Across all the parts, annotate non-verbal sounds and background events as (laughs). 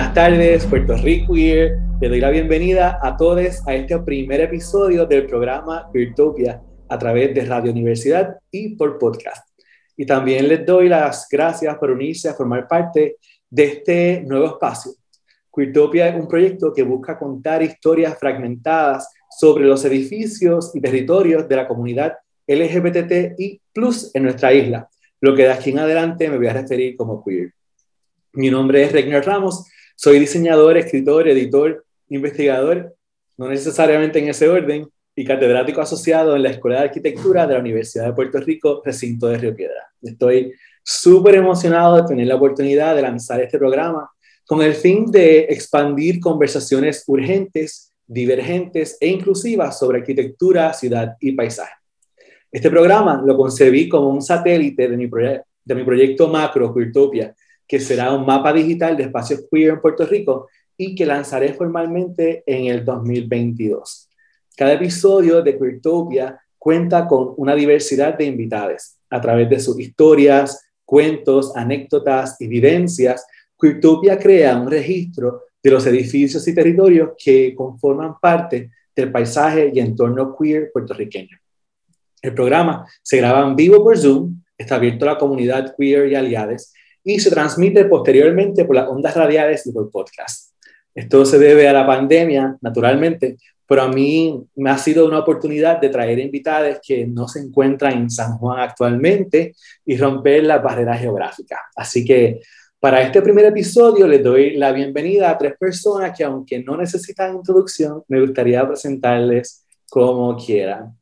Buenas tardes, Puerto Rico. Le doy la bienvenida a todos a este primer episodio del programa Virtopia a través de Radio Universidad y por podcast. Y también les doy las gracias por unirse a formar parte de este nuevo espacio. Queertopia es un proyecto que busca contar historias fragmentadas sobre los edificios y territorios de la comunidad LGBTI plus en nuestra isla, lo que de aquí en adelante me voy a referir como queer. Mi nombre es Regner Ramos, soy diseñador, escritor, editor, investigador, no necesariamente en ese orden, y catedrático asociado en la Escuela de Arquitectura de la Universidad de Puerto Rico, recinto de Río Piedra. Estoy súper emocionado de tener la oportunidad de lanzar este programa con el fin de expandir conversaciones urgentes, divergentes e inclusivas sobre arquitectura, ciudad y paisaje. Este programa lo concebí como un satélite de mi, proyecto macro, Queertopia, que será un mapa digital de espacios queer en Puerto Rico y que lanzaré formalmente en el 2022. Cada episodio de Queertopia cuenta con una diversidad de invitados a través de sus historias, cuentos, anécdotas y vivencias. Queertopia crea un registro de los edificios y territorios que conforman parte del paisaje y entorno queer puertorriqueño. El programa se graba en vivo por Zoom, está abierto a la comunidad queer y aliados y se transmite posteriormente por las ondas radiales y por podcast. Esto se debe a la pandemia, naturalmente, pero a mí me ha sido una oportunidad de traer invitados que no se encuentran en San Juan actualmente y romper las barreras geográficas. Así que para este primer episodio les doy la bienvenida a tres personas que aunque no necesitan introducción, me gustaría presentarles como quieran.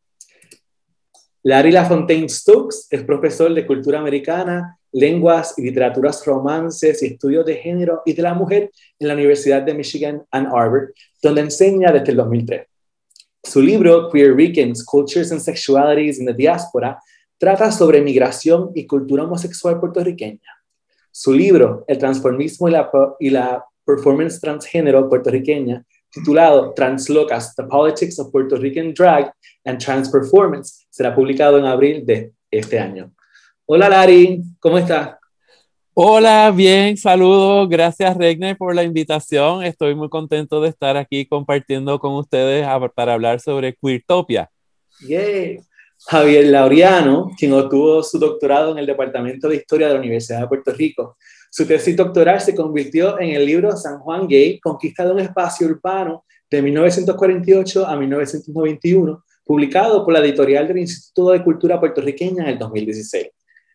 Larry LaFontaine Stokes es profesor de cultura americana, lenguas y literaturas romances y estudios de género y de la mujer en la Universidad de Michigan Ann Arbor, donde enseña desde el 2003. Su libro Queer Ricans, Cultures and Sexualities in the Diaspora trata sobre migración y cultura homosexual puertorriqueña. Su libro, El transformismo y la, performance transgénero puertorriqueña, titulado Translocas, The Politics of Puerto Rican Drag and Trans Performance, será publicado en abril de este año. Hola Lari, ¿cómo estás? Hola, bien, saludos. Gracias Regner por la invitación. Estoy muy contento de estar aquí compartiendo con ustedes para hablar sobre Queertopia. Yay. Javier Laureano, quien obtuvo su doctorado en el Departamento de Historia de la Universidad de Puerto Rico. Su tesis doctoral se convirtió en el libro San Juan Gay, Conquista de un espacio urbano de 1948 a 1991, publicado por la editorial del Instituto de Cultura Puertorriqueña en el 2016.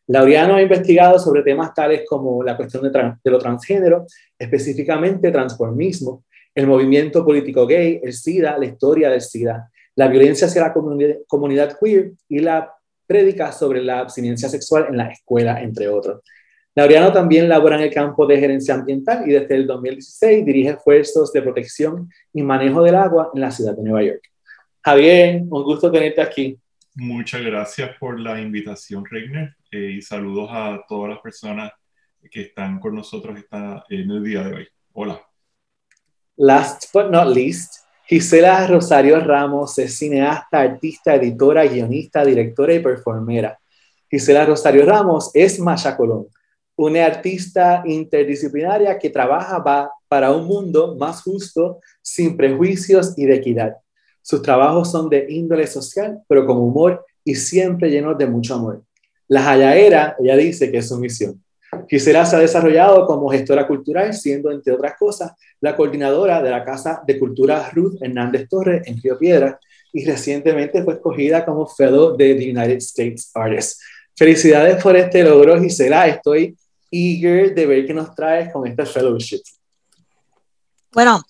Laureano ha investigado sobre temas tales como la cuestión de, lo transgénero, específicamente transformismo, el movimiento político gay, el SIDA, la historia del SIDA, la violencia hacia la comunidad queer y la prédica sobre la abstinencia sexual en la escuela, entre otros. Laureano también labora en el campo de gerencia ambiental y desde el 2016 dirige esfuerzos de protección y manejo del agua en la ciudad de Nueva York. Javier, un gusto tenerte aquí. Muchas gracias por la invitación, Regner, eh, y saludos a todas las personas que están con nosotros esta, en el día de hoy. Hola. Last but not least, Gisela Rosario Ramos es cineasta, artista, editora, guionista, directora y performera. Gisela Rosario Ramos es Masha Colón, una artista interdisciplinaria que trabaja para un mundo más justo, sin prejuicios y de equidad. Sus trabajos son de índole social, pero con humor y siempre llenos de mucho amor. La Jayaera, ella dice que es su misión. Gisela se ha desarrollado como gestora cultural, siendo, entre otras cosas, la coordinadora de la Casa de Cultura Ruth Hernández Torres en Río Piedra y recientemente fue escogida como Fellow de the United States Artists. Felicidades por este logro, Gisela. Estoy eager de ver qué nos traes con este fellowship. Bueno,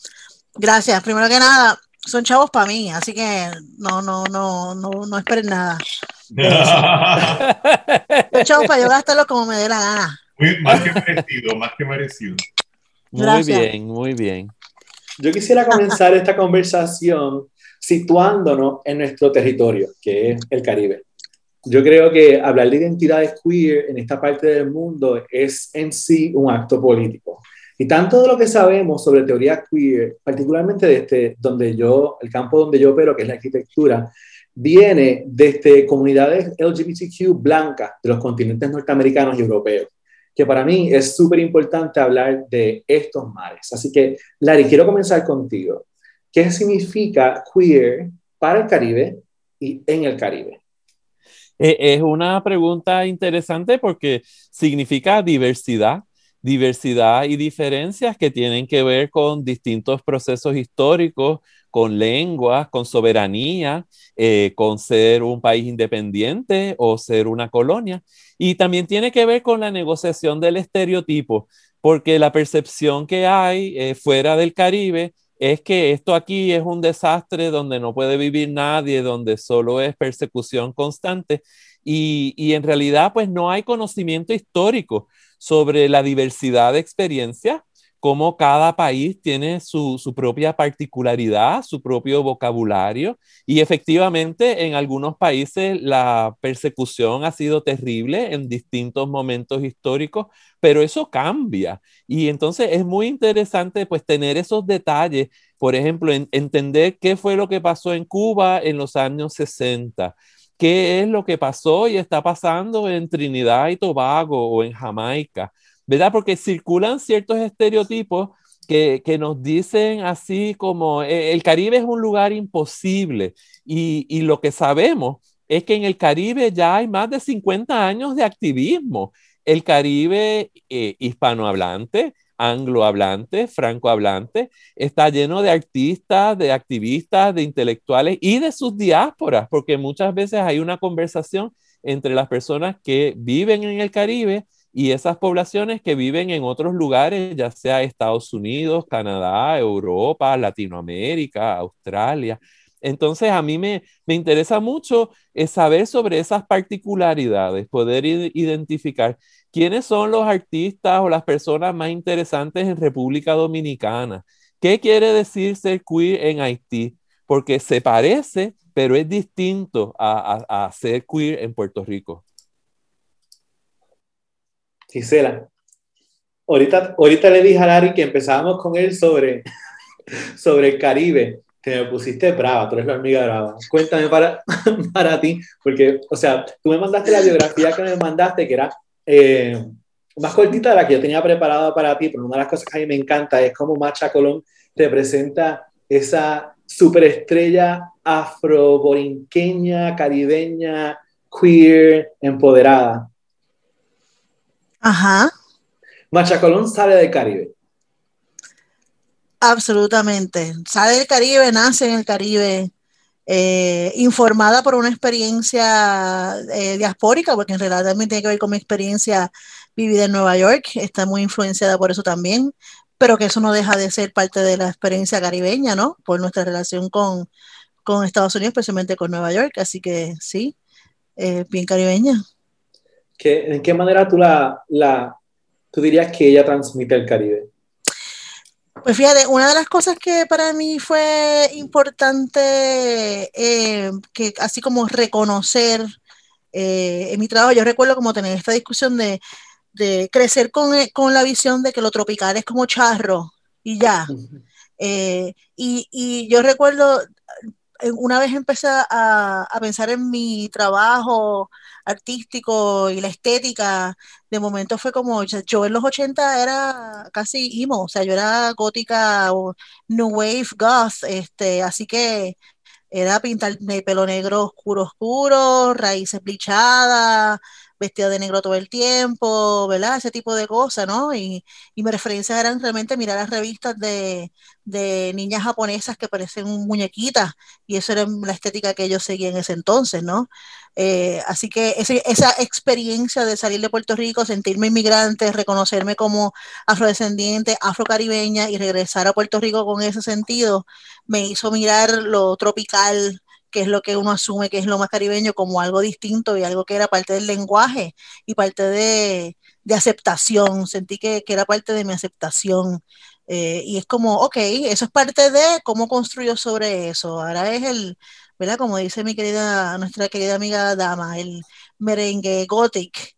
gracias. Primero que nada, son chavos para mí, así que no, no, no, no, no esperen nada. (laughs) chavos para yo gastarlo como me dé la gana. más que merecido, más que merecido. Muy bien, muy bien. Yo quisiera comenzar esta conversación situándonos en nuestro territorio, que es el Caribe. Yo creo que hablar de identidades queer en esta parte del mundo es en sí un acto político. Y tanto de lo que sabemos sobre teoría queer, particularmente de este, donde yo, el campo donde yo opero, que es la arquitectura, viene desde comunidades LGBTQ blancas de los continentes norteamericanos y europeos. que para mí es súper importante hablar de estos mares. Así que, Larry, quiero comenzar contigo. ¿Qué significa queer para el Caribe y en el Caribe? Eh, es una pregunta interesante porque significa diversidad, diversidad y diferencias que tienen que ver con distintos procesos históricos, con lenguas, con soberanía, eh, con ser un país independiente o ser una colonia. Y también tiene que ver con la negociación del estereotipo, porque la percepción que hay eh, fuera del Caribe es que esto aquí es un desastre donde no puede vivir nadie, donde solo es persecución constante. Y, y en realidad, pues no hay conocimiento histórico sobre la diversidad de experiencias cómo cada país tiene su, propia particularidad, su propio vocabulario y efectivamente en algunos países la persecución ha sido terrible en distintos momentos históricos, pero eso cambia. Y entonces es muy interesante pues tener esos detalles, por ejemplo, entender qué fue lo que pasó en Cuba en los años 60 qué es lo que pasó y está pasando en Trinidad y Tobago o en Jamaica. ¿Verdad? Porque circulan ciertos estereotipos que, que, nos dicen así como eh, el Caribe es un lugar imposible y, y, lo que sabemos es que en el Caribe ya hay más de 50 años de activismo. El Caribe eh, hispanohablante, anglohablante, francohablante, está lleno de artistas, de activistas, de intelectuales y de sus diásporas, porque muchas veces hay una conversación entre las personas que viven en el Caribe y esas poblaciones que viven en otros lugares, ya sea Estados Unidos, Canadá, Europa, Latinoamérica, Australia. Entonces a mí me, me interesa mucho eh, saber sobre esas particularidades, poder identificar quiénes son los artistas o las personas más interesantes en República Dominicana. ¿Qué quiere decir ser queer en Haití? Porque se parece, pero es distinto a ser queer en Puerto Rico. Gisela, ahorita, ahorita le dije a Larry que empezábamos con él sobre, sobre el Caribe, que me pusiste brava, tú eres la amiga brava. Cuéntame para, (laughs) para ti, porque, o sea, tú me mandaste la biografía que me mandaste, que era eh, más cortita de la que yo tenía preparada para ti, pero una de las cosas que a mí me encanta es cómo Macha Colón representa esa superestrella afroborinqueña, caribeña, queer, empoderada. Ajá. Machacolón sale del Caribe. Absolutamente. Sale del Caribe, nace en el Caribe, eh, informada por una experiencia eh, diaspórica, porque en realidad también tiene que ver con mi experiencia vivida en Nueva York, está muy influenciada por eso también, pero que eso no deja de ser parte de la experiencia caribeña, ¿no? Por nuestra relación con, Estados Unidos, especialmente con Nueva York, así que sí, eh, bien caribeña. ¿En qué manera tú, la, la, tú dirías que ella transmite el Caribe? Pues fíjate, una de las cosas que para mí fue importante, eh, que así como reconocer eh, en mi trabajo, yo recuerdo como tener esta discusión de, de crecer con, eh, con, la visión de que lo tropical es como charro y ya. y, y, yo recuerdo, una vez empecé a, a pensar en mi trabajo, artístico y la estética, de momento fue como, yo en los 80 era casi emo, o sea, yo era gótica o new wave goth, este, así que era pintar de pelo negro oscuro oscuro, raíces blichadas, vestida de negro todo el tiempo, ¿verdad? Ese tipo de cosas, ¿no? Y, y mis referencias eran realmente mirar las revistas de, niñas japonesas que parecen muñequitas, y eso era la estética que yo seguía en ese entonces, ¿no? Eh, así que esa experiencia de salir de Puerto Rico, sentirme inmigrante, reconocerme como afrodescendiente, afrocaribeña y regresar a Puerto Rico con ese sentido, me hizo mirar lo tropical, que es lo que uno asume que es lo más caribeño, como algo distinto y algo que era parte del lenguaje y parte de, aceptación. Sentí que, era parte de mi aceptación. Eh, y es como, ok, eso es parte de cómo construyo sobre eso. Ahora es el, ¿verdad? Como dice mi querida, nuestra querida amiga Dama, el merengue gothic.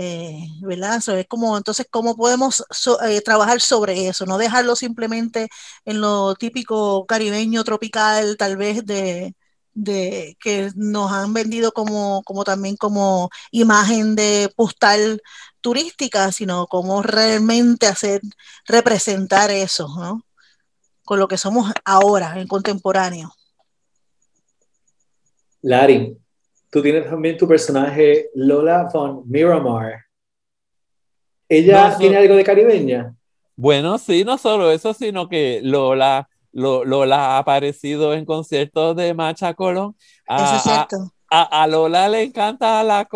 Eh, ¿verdad? es como, entonces, ¿cómo podemos eh, trabajar sobre eso? No dejarlo simplemente en lo típico caribeño, tropical, tal vez de, de que nos han vendido como, como también como imagen de postal turística, sino como realmente hacer representar eso, ¿no? Con lo que somos ahora, en contemporáneo. Lari, tú tienes también tu personaje Lola von Miramar. ¿Ella tiene algo de caribeña? Bueno, sí, no solo eso, sino que Lola Lola ha aparecido en conciertos de Macha Colón. A, A, Lola le encanta la,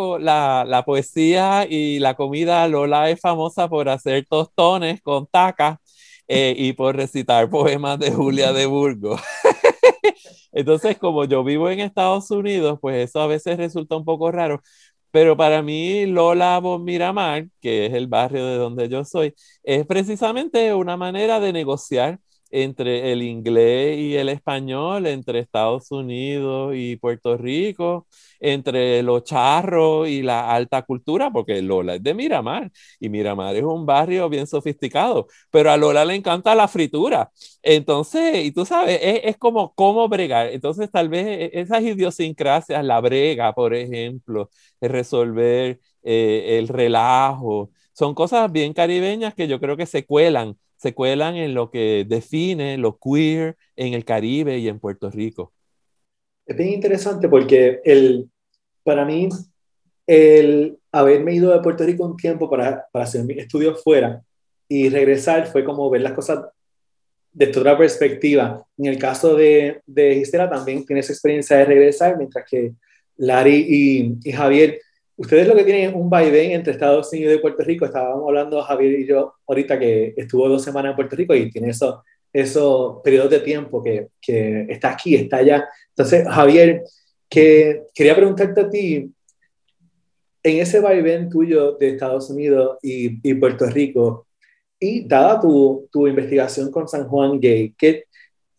la, poesía y la comida. Lola es famosa por hacer tostones con taca eh, y por recitar poemas de Julia de Burgos. (laughs) Entonces, como yo vivo en Estados Unidos, pues eso a veces resulta un poco raro. Pero para mí, Lola Bon Miramar, que es el barrio de donde yo soy, es precisamente una manera de negociar entre el inglés y el español, entre Estados Unidos y Puerto Rico, entre los charros y la alta cultura, porque Lola es de Miramar y Miramar es un barrio bien sofisticado, pero a Lola le encanta la fritura. Entonces, y tú sabes, es, como cómo bregar. Entonces, tal vez e, esas idiosincrasias, la brega, por ejemplo, resolver eh, el relajo, son cosas bien caribeñas que yo creo que se cuelan se cuelan en lo que define lo queer en el Caribe y en Puerto Rico. Es bien interesante porque el, para mí el haberme ido de Puerto Rico un tiempo para, para hacer mis estudios fuera y regresar fue como ver las cosas desde otra perspectiva. En el caso de, de Gisela también tiene esa experiencia de regresar, mientras que Lari y, y Javier ustedes lo que tienen un vaivén entre Estados Unidos y Puerto Rico. Estábamos hablando Javier y yo ahorita que estuvo dos semanas en Puerto Rico y tiene esos eso periodos de tiempo que, que, está aquí, está allá. Entonces, Javier, que quería preguntarte a ti, en ese vaivén tuyo de Estados Unidos y, y Puerto Rico, y dada tu, tu, investigación con San Juan Gay, que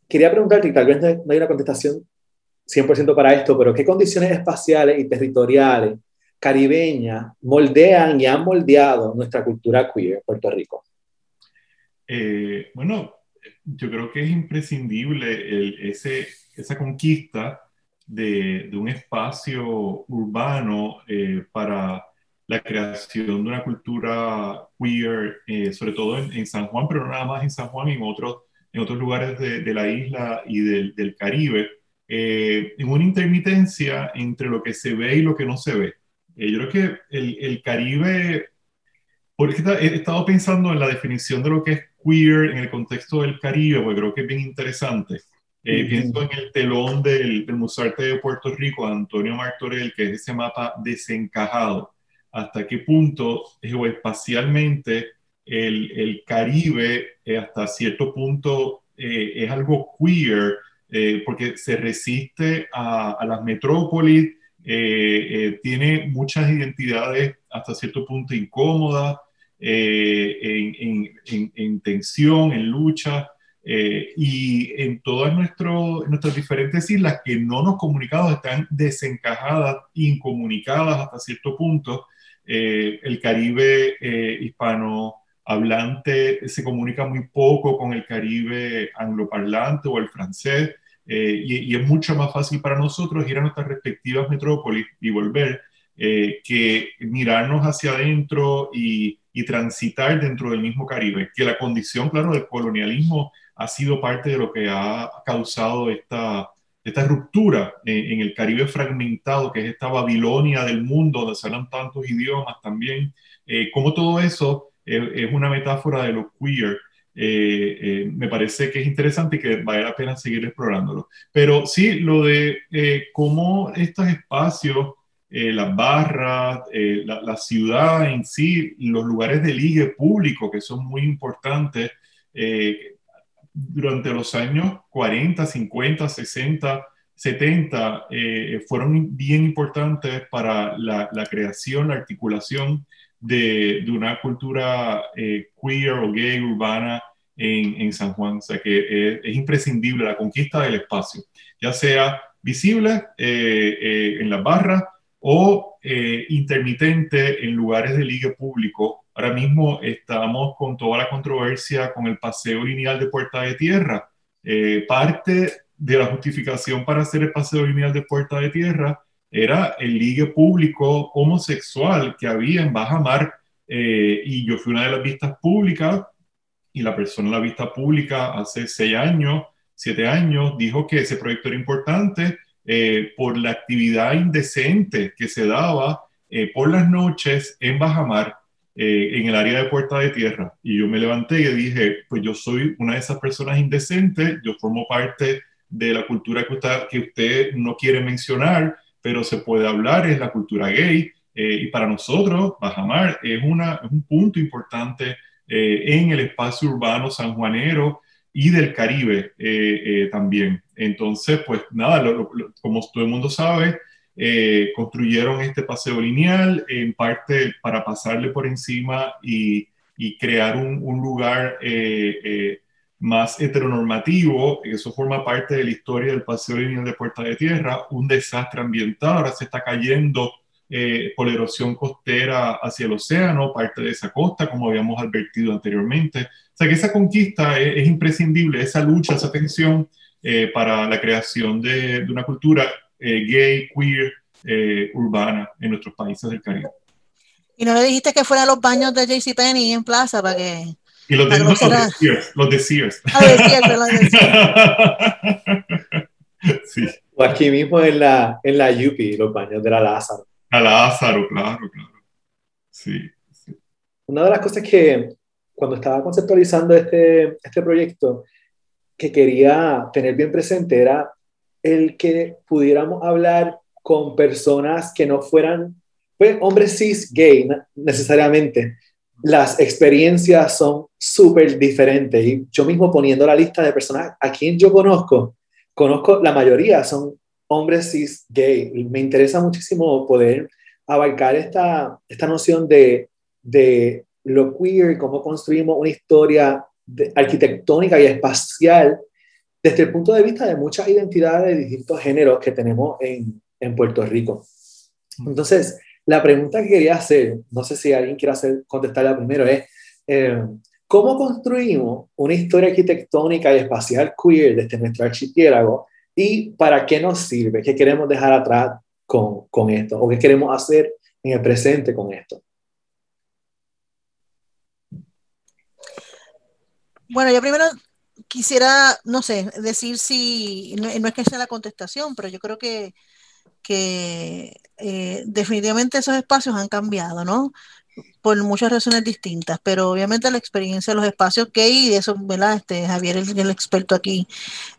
quería preguntarte, y tal vez no hay una contestación 100% para esto, pero ¿qué condiciones espaciales y territoriales caribeña moldean y han moldeado nuestra cultura queer en Puerto Rico? Eh, bueno, yo creo que es imprescindible el, ese, esa conquista de, de un espacio urbano eh, para la creación de una cultura queer, eh, sobre todo en, San Juan, pero no nada más en San Juan, en otros, en otros lugares de, de la isla y del, del Caribe, en una intermitencia entre lo que se ve y lo que no se ve. Eh, yo creo que el, el Caribe, porque he estado pensando en la definición de lo que es queer en el contexto del Caribe, porque creo que es bien interesante. Eh, pienso en el telón del, del Museo Arte de Puerto Rico, Antonio Martorell, que es ese mapa desencajado. Hasta qué punto, espacialmente, el, el Caribe, eh, hasta cierto punto, es algo queer, porque se resiste a, a las metrópolis, eh, eh, tiene muchas identidades hasta cierto punto incómodas, eh, en, tensión, en lucha, y en todas nuestras diferentes islas que no nos comunicamos están desencajadas, incomunicadas hasta cierto punto. el Caribe hispano hablante se comunica muy poco con el Caribe angloparlante o el francés. Eh, y, es mucho más fácil para nosotros ir a nuestras respectivas metrópolis y volver eh, que mirarnos hacia adentro y, transitar dentro del mismo Caribe, que la condición, claro, del colonialismo ha sido parte de lo que ha causado esta, esta ruptura en, el Caribe fragmentado, que es esta Babilonia del mundo, donde se hablan tantos idiomas también, eh, como todo eso es una metáfora de lo queer eh, eh, me parece que es interesante y que vale la pena seguir explorándolo. Pero sí, lo de eh, cómo estos espacios, las barras, la, la, ciudad en sí, los lugares de ligue público que son muy importantes, durante los años 40, 50, 60, 70, fueron bien importantes para la, la creación, la articulación de, una cultura eh, queer o gay urbana en, en, San Juan. O sea que es, imprescindible la conquista del espacio, ya sea visible eh, eh, en las barras o intermitente en lugares de ligue público. Ahora mismo estamos con toda la controversia con el paseo lineal de Puerta de Tierra. parte de la justificación para hacer el paseo lineal de Puerta de Tierra era el ligue público homosexual que había en Bajamar eh, y yo fui una de las vistas públicas y la persona en la vista pública hace seis años, siete años, dijo que ese proyecto era importante eh, por la actividad indecente que se daba eh, por las noches en Bajamar, eh, en el área de Puerta de Tierra. Y yo me levanté y dije, pues yo soy una de esas personas indecentes, yo formo parte de la cultura que usted, que usted no quiere mencionar, pero se puede hablar, es la cultura gay. y para nosotros, Bajamar es, una, es un punto importante en el espacio urbano sanjuanero y del Caribe eh, eh, también. Entonces, pues nada, como todo el mundo sabe, eh, construyeron este paseo lineal en parte para pasarle por encima y, y crear un, un lugar más heteronormativo. Eso forma parte de la historia del paseo lineal de Puerta de Tierra, un desastre ambiental. Ahora se está cayendo por erosión costera hacia el océano, parte de esa costa, como habíamos advertido anteriormente. O sea que esa conquista es, imprescindible, esa lucha, esa tensión eh, para la creación de, una cultura eh, gay, queer, eh, urbana en nuestros países del Caribe. ¿Y no le dijiste que fuera a los baños de JCPenney en Plaza para que... Y los de, los de Sears, los de Sears. Ah, de Sears, los de Sears. (laughs) sí. O aquí mismo en la, en la UPI, los baños de la Lázaro. La Lázaro, claro, claro. Sí, sí. Una de las cosas que cuando estaba conceptualizando este, este proyecto, que quería tener bien presente era el que pudiéramos hablar con personas que no fueran pues, hombres cis gay necesariamente. Las experiencias son súper diferentes. Y yo mismo poniendo la lista de personas a quien yo conozco, conozco la mayoría son hombres cis gay. Me interesa muchísimo poder abarcar esta, esta noción de, de lo queer y cómo construimos una historia arquitectónica y espacial desde el punto de vista de muchas identidades de distintos géneros que tenemos en, en Puerto Rico. Entonces, la pregunta que quería hacer, no sé si alguien quiere hacer, contestarla primero, es eh, ¿cómo construimos una historia arquitectónica y espacial queer desde nuestro archipiélago y para qué nos sirve? ¿Qué queremos dejar atrás con, con esto? ¿O qué queremos hacer en el presente con esto? Bueno, yo primero quisiera, no sé, decir si, no, es que sea la contestación, pero yo creo que, que eh, definitivamente esos espacios han cambiado, ¿no? Por muchas razones distintas, pero obviamente la experiencia de los espacios gay, y eso, ¿verdad? Este, Javier es el, experto aquí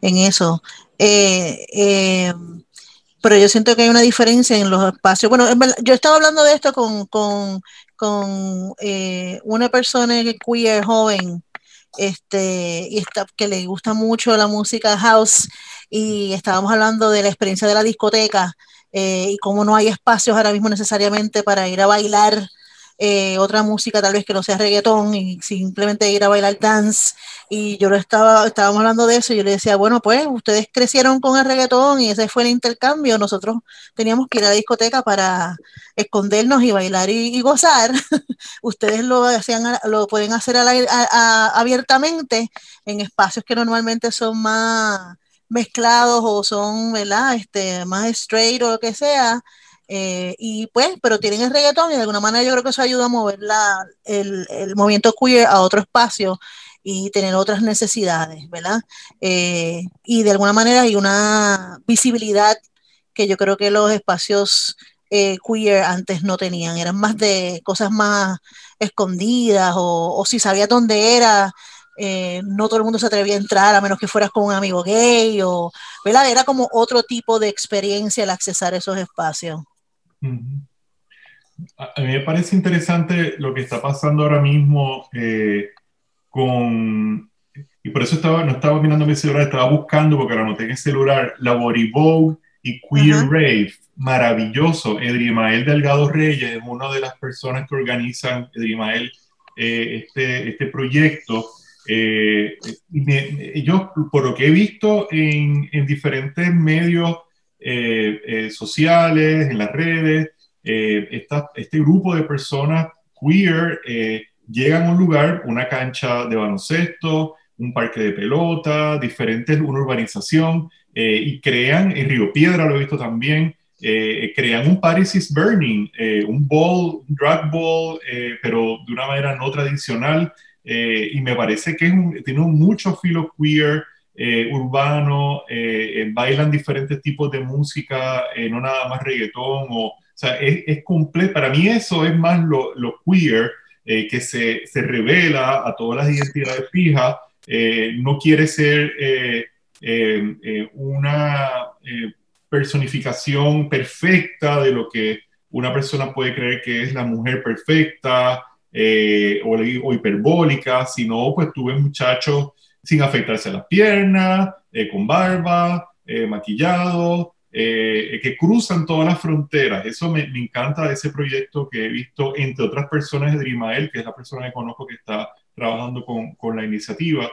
en eso. Eh, eh, pero yo siento que hay una diferencia en los espacios. Bueno, yo estaba hablando de esto con, con, con una persona queer joven este, y está, que le gusta mucho la música house y estábamos hablando de la experiencia de la discoteca eh, y cómo no hay espacios ahora mismo necesariamente para ir a bailar eh, otra música tal vez que no sea reggaetón y simplemente ir a bailar dance. Y yo lo estaba, estábamos hablando de eso y yo le decía, bueno pues ustedes crecieron con el reggaetón y ese fue el intercambio, nosotros teníamos que ir a la discoteca para escondernos y bailar y, gozar, (laughs) ustedes lo, hacían, lo pueden hacer abiertamente en espacios que normalmente son más mezclados o son, ¿verdad? Este, más straight o lo que sea, eh, y pues, pero tienen el reggaetón y de alguna manera yo creo que eso ayuda a mover la, el, el, movimiento queer a otro espacio y tener otras necesidades, ¿verdad? Eh, y de alguna manera hay una visibilidad que yo creo que los espacios eh, queer antes no tenían, eran más de cosas más escondidas o, o si sabías dónde era, no todo el mundo se atrevía a entrar a menos que fueras con un amigo gay o, ¿verdad? Era como otro tipo de experiencia el accesar a esos espacios. A mí me parece interesante lo que está pasando ahora mismo eh, con, y por eso estaba, no estaba mirando mi celular, estaba buscando, porque lo anoté en el celular, la Body Vogue y Queer Rave, maravilloso. Edrimael Delgado Reyes es una de las personas que organizan, Edrimael, eh, este, este proyecto. Eh, yo, por lo que he visto en, en diferentes medios eh, eh, sociales, en las redes. Eh, este grupo de personas queer llegan a un lugar, una cancha de baloncesto, un parque de pelota, diferentes, una urbanización, y crean, en Río Piedra lo he visto también, crean un Paris is Burning, un ball, un drag ball, pero de una manera no tradicional, y me parece que es tiene mucho filo queer, eh, urbano, eh, eh, bailan diferentes tipos de música, no nada más reggaetón, o, o sea, es, es completo. Para mí eso es más lo, lo queer, que se, se, revela a todas las identidades fijas, no quiere ser una personificación perfecta de lo que una persona puede creer que es la mujer perfecta o, o hiperbólica, sino pues tuve muchachos sin afeitarse las piernas, eh, con barba, eh, eh, que cruzan todas las fronteras. Eso me, encanta de ese proyecto que he visto, entre otras personas, de Drimael, que es la persona que conozco que está trabajando con, con la iniciativa.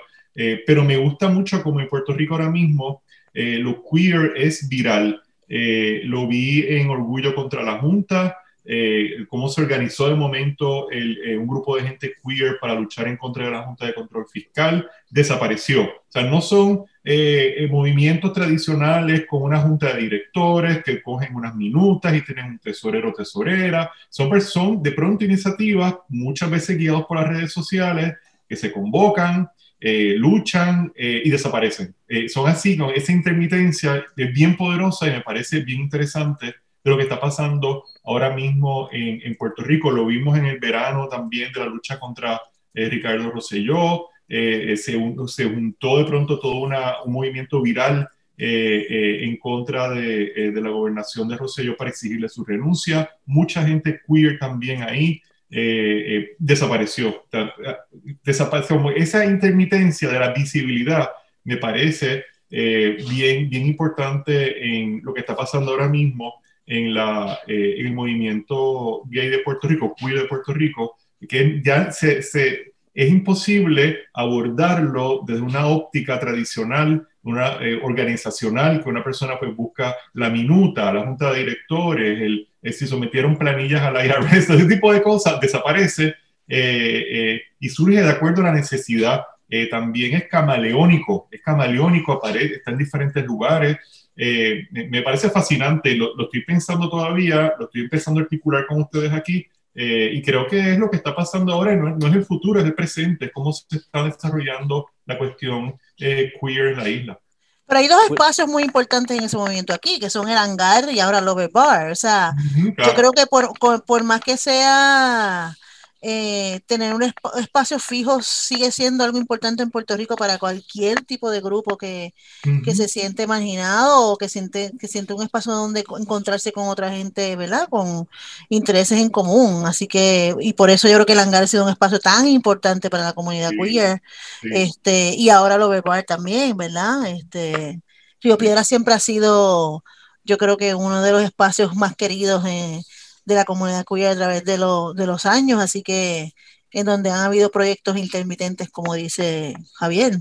pero me gusta mucho como en Puerto Rico ahora mismo lo queer es viral. lo vi en Orgullo contra la Junta, eh, cómo se organizó de momento eh, un grupo de gente queer para luchar en contra de la Junta de Control Fiscal, desapareció. O sea, no son eh, movimientos tradicionales con una junta de directores que cogen unas minutas y tienen un tesorero o tesorera. Son, personas de pronto iniciativas, muchas veces guiados por las redes sociales, que se convocan, luchan y desaparecen. son así, ¿no? esa intermitencia es bien poderosa y me parece bien interesante de lo que está pasando ahora mismo en, Puerto Rico. Lo vimos en el verano también de la lucha contra eh, Ricardo Rosselló. Eh, se, se, juntó de pronto todo una, un movimiento viral eh, en contra de, de, la gobernación de Rosselló para exigirle su renuncia. Mucha gente queer también ahí. desapareció. desapareció. Esa intermitencia de la visibilidad me parece bien, bien importante en lo que está pasando ahora mismo en, la, eh, el movimiento gay de Puerto Rico, queer de Puerto Rico, que ya se, se, es imposible abordarlo desde una óptica tradicional, una eh, organizacional, que una persona pues busca la minuta, la junta de directores, el, si sometieron planillas a la IRS, ese tipo de cosas, desaparece eh, y surge de acuerdo a la necesidad. también es camaleónico, es camaleónico, aparece, está en diferentes lugares, eh, me parece fascinante, lo, estoy pensando todavía, lo estoy empezando a articular con ustedes aquí, eh, y creo que es lo que está pasando ahora, no, no, es el futuro, es el presente, es cómo se está desarrollando la cuestión eh, queer en la isla. Pero hay dos pues espacios muy importantes en ese momento aquí, que son el hangar y ahora el Over Bar. O sea, yo creo que por, por más que sea eh, tener un espacio fijo sigue siendo algo importante en Puerto Rico para cualquier tipo de grupo que, que se siente marginado o que siente, que siente un espacio donde encontrarse con otra gente, ¿verdad? Con intereses en común. Así que, y por eso yo creo que el hangar ha sido un espacio tan importante para la comunidad queer. Este, y ahora lo verbal también, ¿verdad? Este, Río Piedra siempre ha sido, yo creo que uno de los espacios más queridos en de la comunidad queer a través de, de los años, así que en donde han habido proyectos intermitentes, como dice Javier.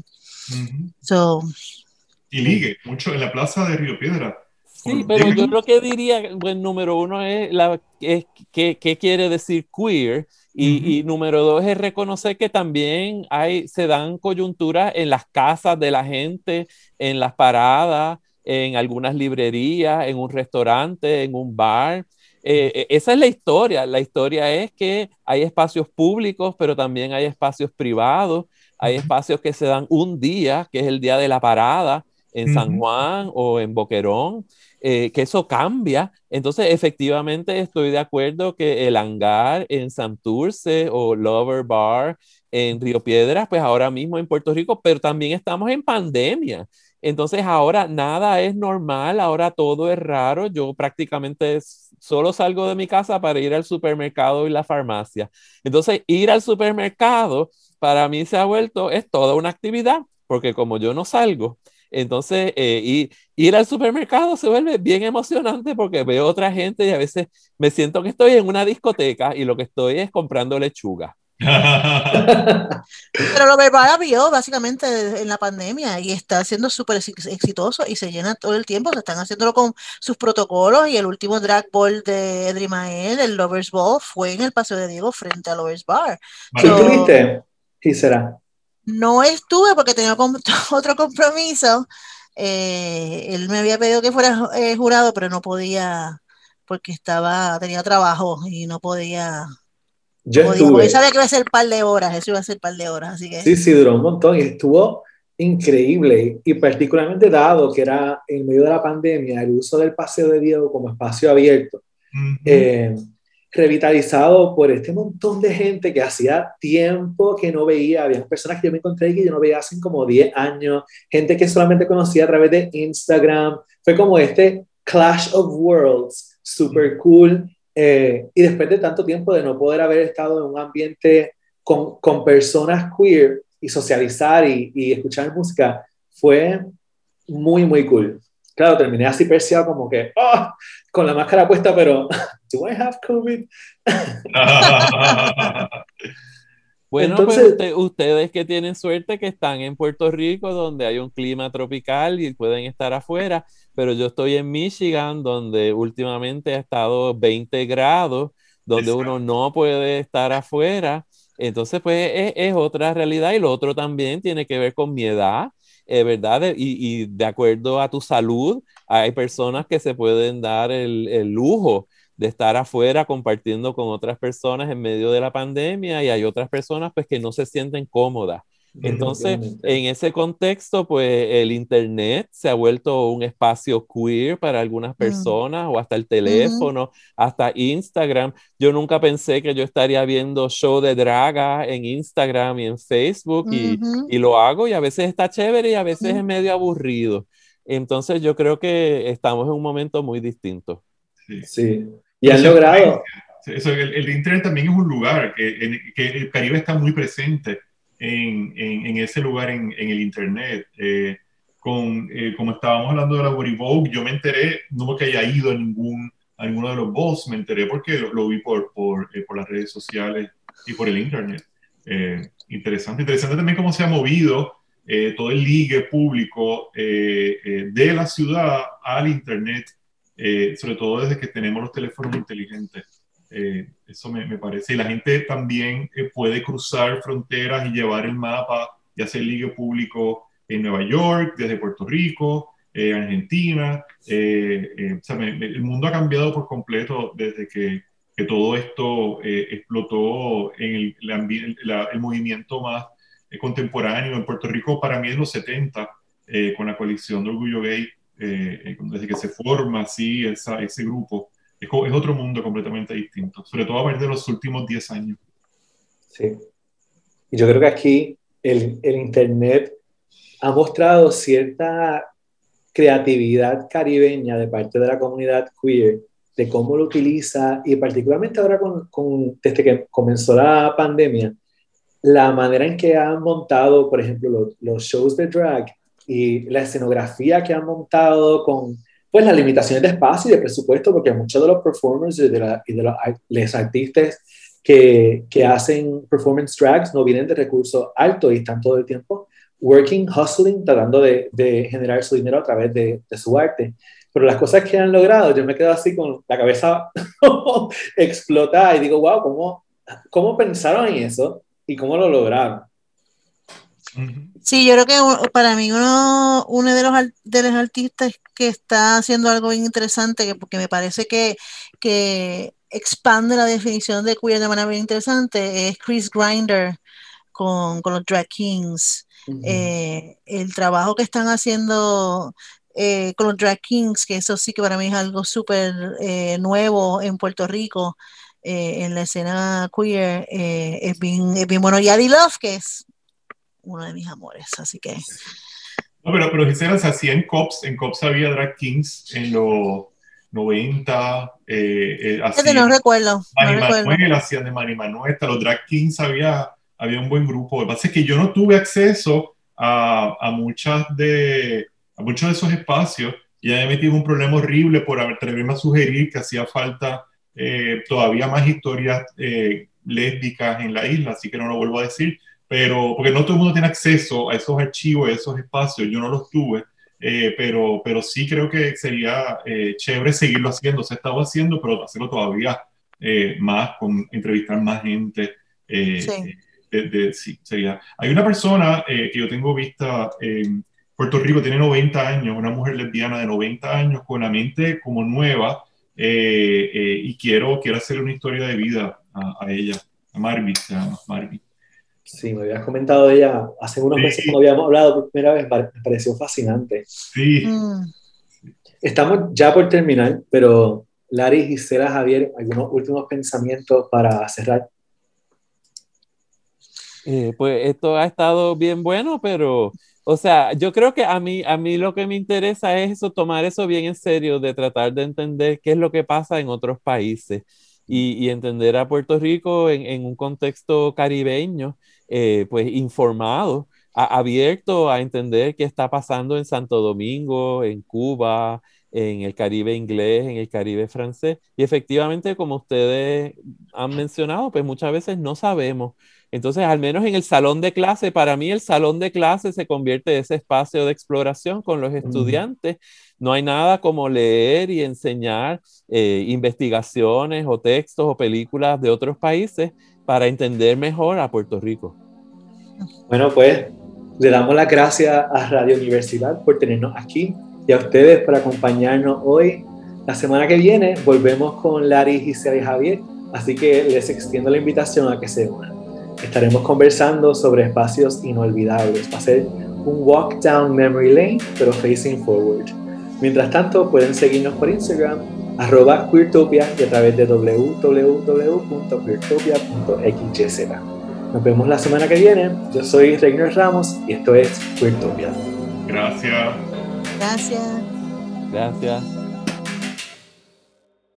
y ligue, mucho en la plaza de Río Piedra. Sí, pero yo lo que diría, bueno, número uno es, la, es qué, quiere decir queer y, y, número dos es reconocer que también hay, se dan coyunturas en las casas de la gente, en las paradas, en algunas librerías, en un restaurante, en un bar. Eh, eh, esa es la historia. La historia es que hay espacios públicos, pero también hay espacios privados. Hay espacios que se dan un día, que es el día de la parada en San Juan o en Boquerón, eh, que eso cambia. Entonces, efectivamente, estoy de acuerdo que el hangar en Santurce o Lover Bar en Río Piedras, pues ahora mismo en Puerto Rico, pero también estamos en pandemia. Entonces ahora nada es normal, ahora todo es raro. Yo prácticamente solo salgo de mi casa para ir al supermercado y la farmacia. Entonces ir al supermercado para mí se ha vuelto, es toda una actividad, porque como yo no salgo, entonces eh, ir al supermercado se vuelve bien emocionante porque veo otra gente y a veces me siento que estoy en una discoteca y lo que estoy es comprando lechuga. Pero lo verbal vio básicamente en la pandemia y está siendo súper exitoso y se llena todo el tiempo. Se están haciéndolo con sus protocolos y el último drag ball de Edrimael, el Lovers Ball, fue en el Paseo de Diego frente a Lovers Bar. ¿Estuviste? Sí, será. No estuve porque tenía (laughs) otro compromiso, él me había pedido que fuera jurado, pero no podía porque estaba, tenía trabajo y no podía. Yo estuve. sabía que iba a ser un par de horas, eso iba a ser un par de horas, así que. Sí, sí, duró un montón y estuvo increíble y particularmente dado que era en medio de la pandemia el uso del paseo de Diego como espacio abierto, eh, revitalizado por este montón de gente que hacía tiempo que no veía, había personas que yo me encontré que yo no veía hace como 10 años, gente que solamente conocía a través de Instagram, fue como este Clash of Worlds super cool. Eh, y después de tanto tiempo de no poder haber estado en un ambiente con, con personas queer y socializar y, y, escuchar música, fue muy, muy cool. Claro, terminé así perseado como que, oh, con la máscara puesta, pero, (laughs) ¿do I have COVID? (laughs) Bueno, pues Entonces, ustedes que tienen suerte que están en Puerto Rico, donde hay un clima tropical y pueden estar afuera, pero yo estoy en Michigan, donde últimamente ha estado 20 grados, donde uno no puede estar afuera. Entonces, pues es, otra realidad y lo otro también tiene que ver con mi edad, eh, ¿verdad? Y, y, de acuerdo a tu salud, hay personas que se pueden dar el, el lujo de estar afuera compartiendo con otras personas en medio de la pandemia y hay otras personas pues que no se sienten cómodas. Entonces, en ese contexto, pues el Internet se ha vuelto un espacio queer para algunas personas, o hasta el teléfono, hasta Instagram. Yo nunca pensé que yo estaría viendo show de draga en Instagram y en Facebook, y, y, lo hago, y a veces está chévere y a veces es medio aburrido. Entonces, yo creo que estamos en un momento muy distinto. Sí. sí. Y han logrado. Eso, el, Internet también es un lugar que, que, el Caribe está muy presente en, en, ese lugar en, en el Internet. Eh, con, eh, como estábamos hablando de la Vogue, yo me enteré, no porque haya ido a, ningún, a ninguno de los boss, me enteré porque lo, vi por, por, eh, por, las redes sociales y por el Internet. interesante, interesante también cómo se ha movido todo el ligue público de la ciudad al Internet eh, sobre todo desde que tenemos los teléfonos inteligentes. Eh, eso me, parece. Y la gente también eh, puede cruzar fronteras y llevar el mapa y hacer ligue público en Nueva York, desde Puerto Rico, Argentina. El mundo ha cambiado por completo desde que, que todo esto explotó en el, el movimiento más contemporáneo. En Puerto Rico, para mí, es los 70, con la coalición de Orgullo Gay eh, eh, desde que se forma así esa, ese grupo, es, otro mundo completamente distinto, sobre todo a partir de los últimos 10 años. Sí. Y yo creo que aquí el, el Internet ha mostrado cierta creatividad caribeña de parte de la comunidad queer, de cómo lo utiliza, y particularmente ahora con, con, desde que comenzó la pandemia, la manera en que han montado, por ejemplo, los shows de drag y la escenografía que han montado con pues las limitaciones de espacio y de presupuesto, porque muchos de los performers y de, la, y de los, artistas que, que, hacen performance drags no vienen de recursos altos y están todo el tiempo working, hustling, tratando de, de generar su dinero a través de, de, su arte. Pero las cosas que han logrado, yo me quedo así con la cabeza (laughs) explotada y digo, wow, ¿cómo, ¿cómo pensaron en eso y cómo lo lograron? Sí, yo creo que para mí uno, uno de, los, de los artistas que está haciendo algo bien interesante, que, porque me parece que, que expande la definición de queer de manera bien interesante, es Chris Grinder con, con los Drag Kings. Eh, el trabajo que están haciendo eh, con los Drag Kings, que eso sí que para mí es algo súper eh, nuevo en Puerto Rico, en la escena queer, es, bien, es bien bueno. Y Adi Love, que es uno de mis amores, así que... No, pero, pero Gisela, se hacía en COPS, en COPS había drag kings en los 90, eh, eh, hacían, no recuerdo. Mani no Manuel, hacían de Mani Manuel, los drag kings había, había un buen grupo. Lo que pasa es que yo no tuve acceso a, a muchas de, a muchos de esos espacios y ya me en un problema horrible por atreverme a sugerir que hacía falta eh, todavía más historias eh, lésbicas en la isla, así que no lo vuelvo a decir pero porque no todo el mundo tiene acceso a esos archivos, a esos espacios, yo no los tuve, eh, pero, pero sí creo que sería eh, chévere seguirlo haciendo, se ha estado haciendo, pero hacerlo todavía eh, más, con entrevistar más gente. sí. De, sí, sería. Hay una persona que yo tengo vista Puerto Rico tiene 90 años, una mujer lesbiana de 90 años con la mente como nueva eh, eh, y quiero, quiero hacerle una historia de vida a, ella, a Marvin, se llama Marvin. Sí, me habías comentado de ella hace unos meses cuando habíamos hablado por primera vez, me pareció fascinante. Sí. Mm. Estamos ya por terminar, pero Larry, Gisela, Javier, algunos últimos pensamientos para cerrar. Eh, pues esto ha estado bien bueno, pero, o sea, yo creo que a mí, a mí lo que me interesa es eso, tomar eso bien en serio, de tratar de entender qué es lo que pasa en otros países y, entender a Puerto Rico en, un contexto caribeño, eh, pues informado, abierto a entender qué está pasando en Santo Domingo, en Cuba, en el Caribe inglés, en el Caribe francés. Y efectivamente, como ustedes han mencionado, pues muchas veces no sabemos. Entonces, al menos en el salón de clase, para mí el salón de clase se convierte en ese espacio de exploración con los estudiantes. No hay nada como leer y enseñar eh, investigaciones o textos o películas de otros países para entender mejor a Puerto Rico. Bueno, pues le damos las gracias a Radio Universidad por tenernos aquí y a ustedes por acompañarnos hoy. La semana que viene volvemos con Larry, Gisela y Javier, así que les extiendo la invitación a que se unan. Estaremos conversando sobre espacios inolvidables. Va a ser un walk down memory lane, pero facing forward. Mientras tanto, pueden seguirnos por Instagram, arroba queertopia y a través de www.queertopia.xyz. Nos vemos la semana que viene. Yo soy Reiner Ramos y esto es Queertopia. Gracias. Gracias. Gracias.